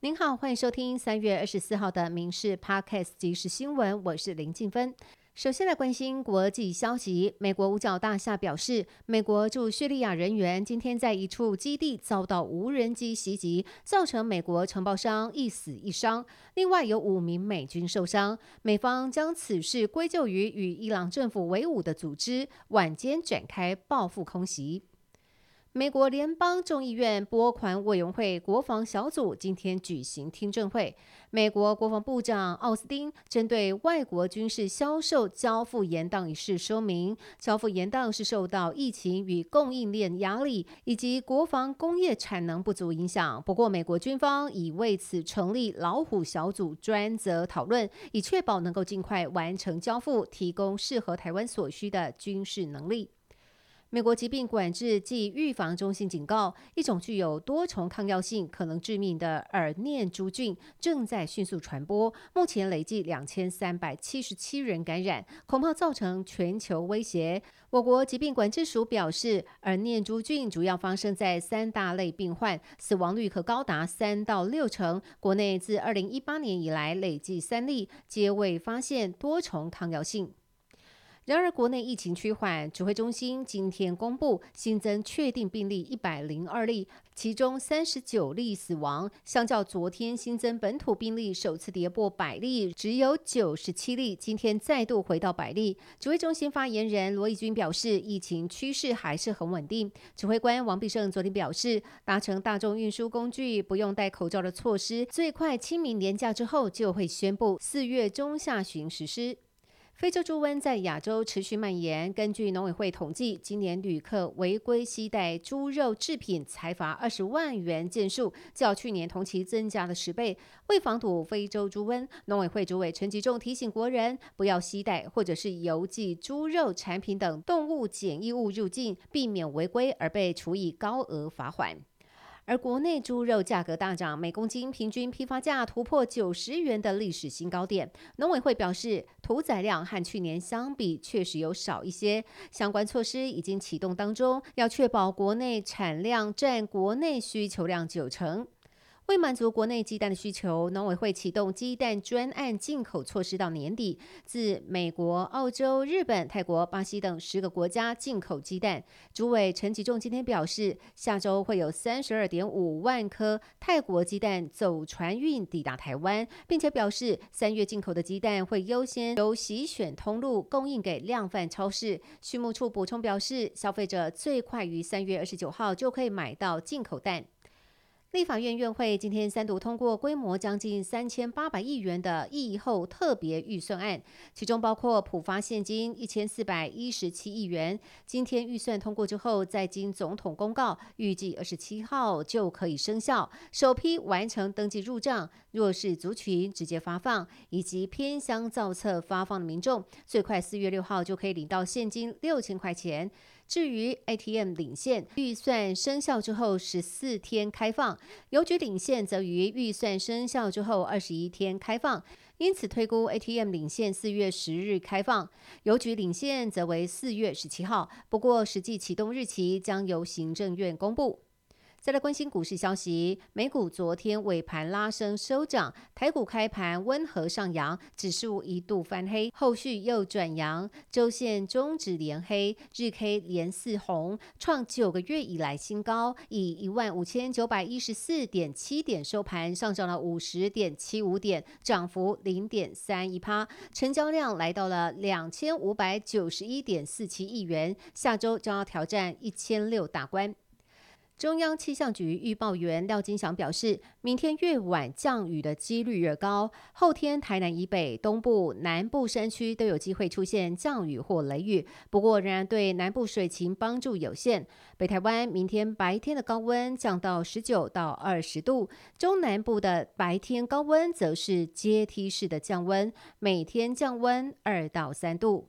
您好，欢迎收听三月二十四号的《民事 Podcast》即时新闻，我是林静芬。首先来关心国际消息，美国五角大厦表示，美国驻叙利亚人员今天在一处基地遭到无人机袭击，造成美国承包商一死一伤，另外有五名美军受伤。美方将此事归咎于与伊朗政府为伍的组织晚间展开报复空袭。美国联邦众议院拨款委员会国防小组今天举行听证会。美国国防部长奥斯汀针对外国军事销售交付延宕一事说明，交付延宕是受到疫情与供应链压力以及国防工业产能不足影响。不过，美国军方已为此成立老虎小组专责讨论，以确保能够尽快完成交付，提供适合台湾所需的军事能力。美国疾病管制暨预防中心警告，一种具有多重抗药性、可能致命的耳念珠菌正在迅速传播。目前累计两千三百七十七人感染，恐怕造成全球威胁。我国疾病管制署表示，耳念珠菌主要发生在三大类病患，死亡率可高达三到六成。国内自二零一八年以来累计三例，皆未发现多重抗药性。然而，国内疫情趋缓，指挥中心今天公布新增确定病例一百零二例，其中三十九例死亡。相较昨天新增本土病例首次跌破百例，只有九十七例，今天再度回到百例。指挥中心发言人罗义军表示，疫情趋势还是很稳定。指挥官王必胜昨天表示，搭乘大众运输工具不用戴口罩的措施，最快清明年假之后就会宣布，四月中下旬实施。非洲猪瘟在亚洲持续蔓延。根据农委会统计，今年旅客违规携带猪肉制品，裁罚二十万元件数，较去年同期增加了十倍。为防堵非洲猪瘟，农委会主委陈吉仲提醒国人，不要携带或者是邮寄猪肉产品等动物检疫物入境，避免违规而被处以高额罚款。而国内猪肉价格大涨，每公斤平均批发价突破九十元的历史新高点。农委会表示，屠宰量和去年相比确实有少一些，相关措施已经启动当中，要确保国内产量占国内需求量九成。为满足国内鸡蛋的需求，农委会启动鸡蛋专案进口措施，到年底自美国、澳洲、日本、泰国、巴西等十个国家进口鸡蛋。主委陈吉仲今天表示，下周会有三十二点五万颗泰国鸡蛋走船运抵达台湾，并且表示三月进口的鸡蛋会优先由洗选通路供应给量贩超市。畜牧处补充表示，消费者最快于三月二十九号就可以买到进口蛋。立法院院会今天三读通过规模将近三千八百亿元的疫后特别预算案，其中包括普发现金一千四百一十七亿元。今天预算通过之后，再经总统公告，预计二十七号就可以生效。首批完成登记入账，弱势族群直接发放，以及偏乡造册发放的民众，最快四月六号就可以领到现金六千块钱。至于 ATM 领线预算生效之后十四天开放，邮局领线则于预算生效之后二十一天开放，因此推估 ATM 领线四月十日开放，邮局领线则为四月十七号。不过实际启动日期将由行政院公布。再来关心股市消息，美股昨天尾盘拉升收涨，台股开盘温和上扬，指数一度翻黑，后续又转阳，周线中指连黑，日 K 连四红，创九个月以来新高，以一万五千九百一十四点七点收盘，上涨了五十点七五点，涨幅零点三一趴，成交量来到了两千五百九十一点四七亿元，下周将要挑战一千六大关。中央气象局预报员廖金祥表示，明天越晚降雨的几率越高，后天台南以北、东部、南部山区都有机会出现降雨或雷雨，不过仍然对南部水情帮助有限。北台湾明天白天的高温降到十九到二十度，中南部的白天高温则是阶梯式的降温，每天降温二到三度。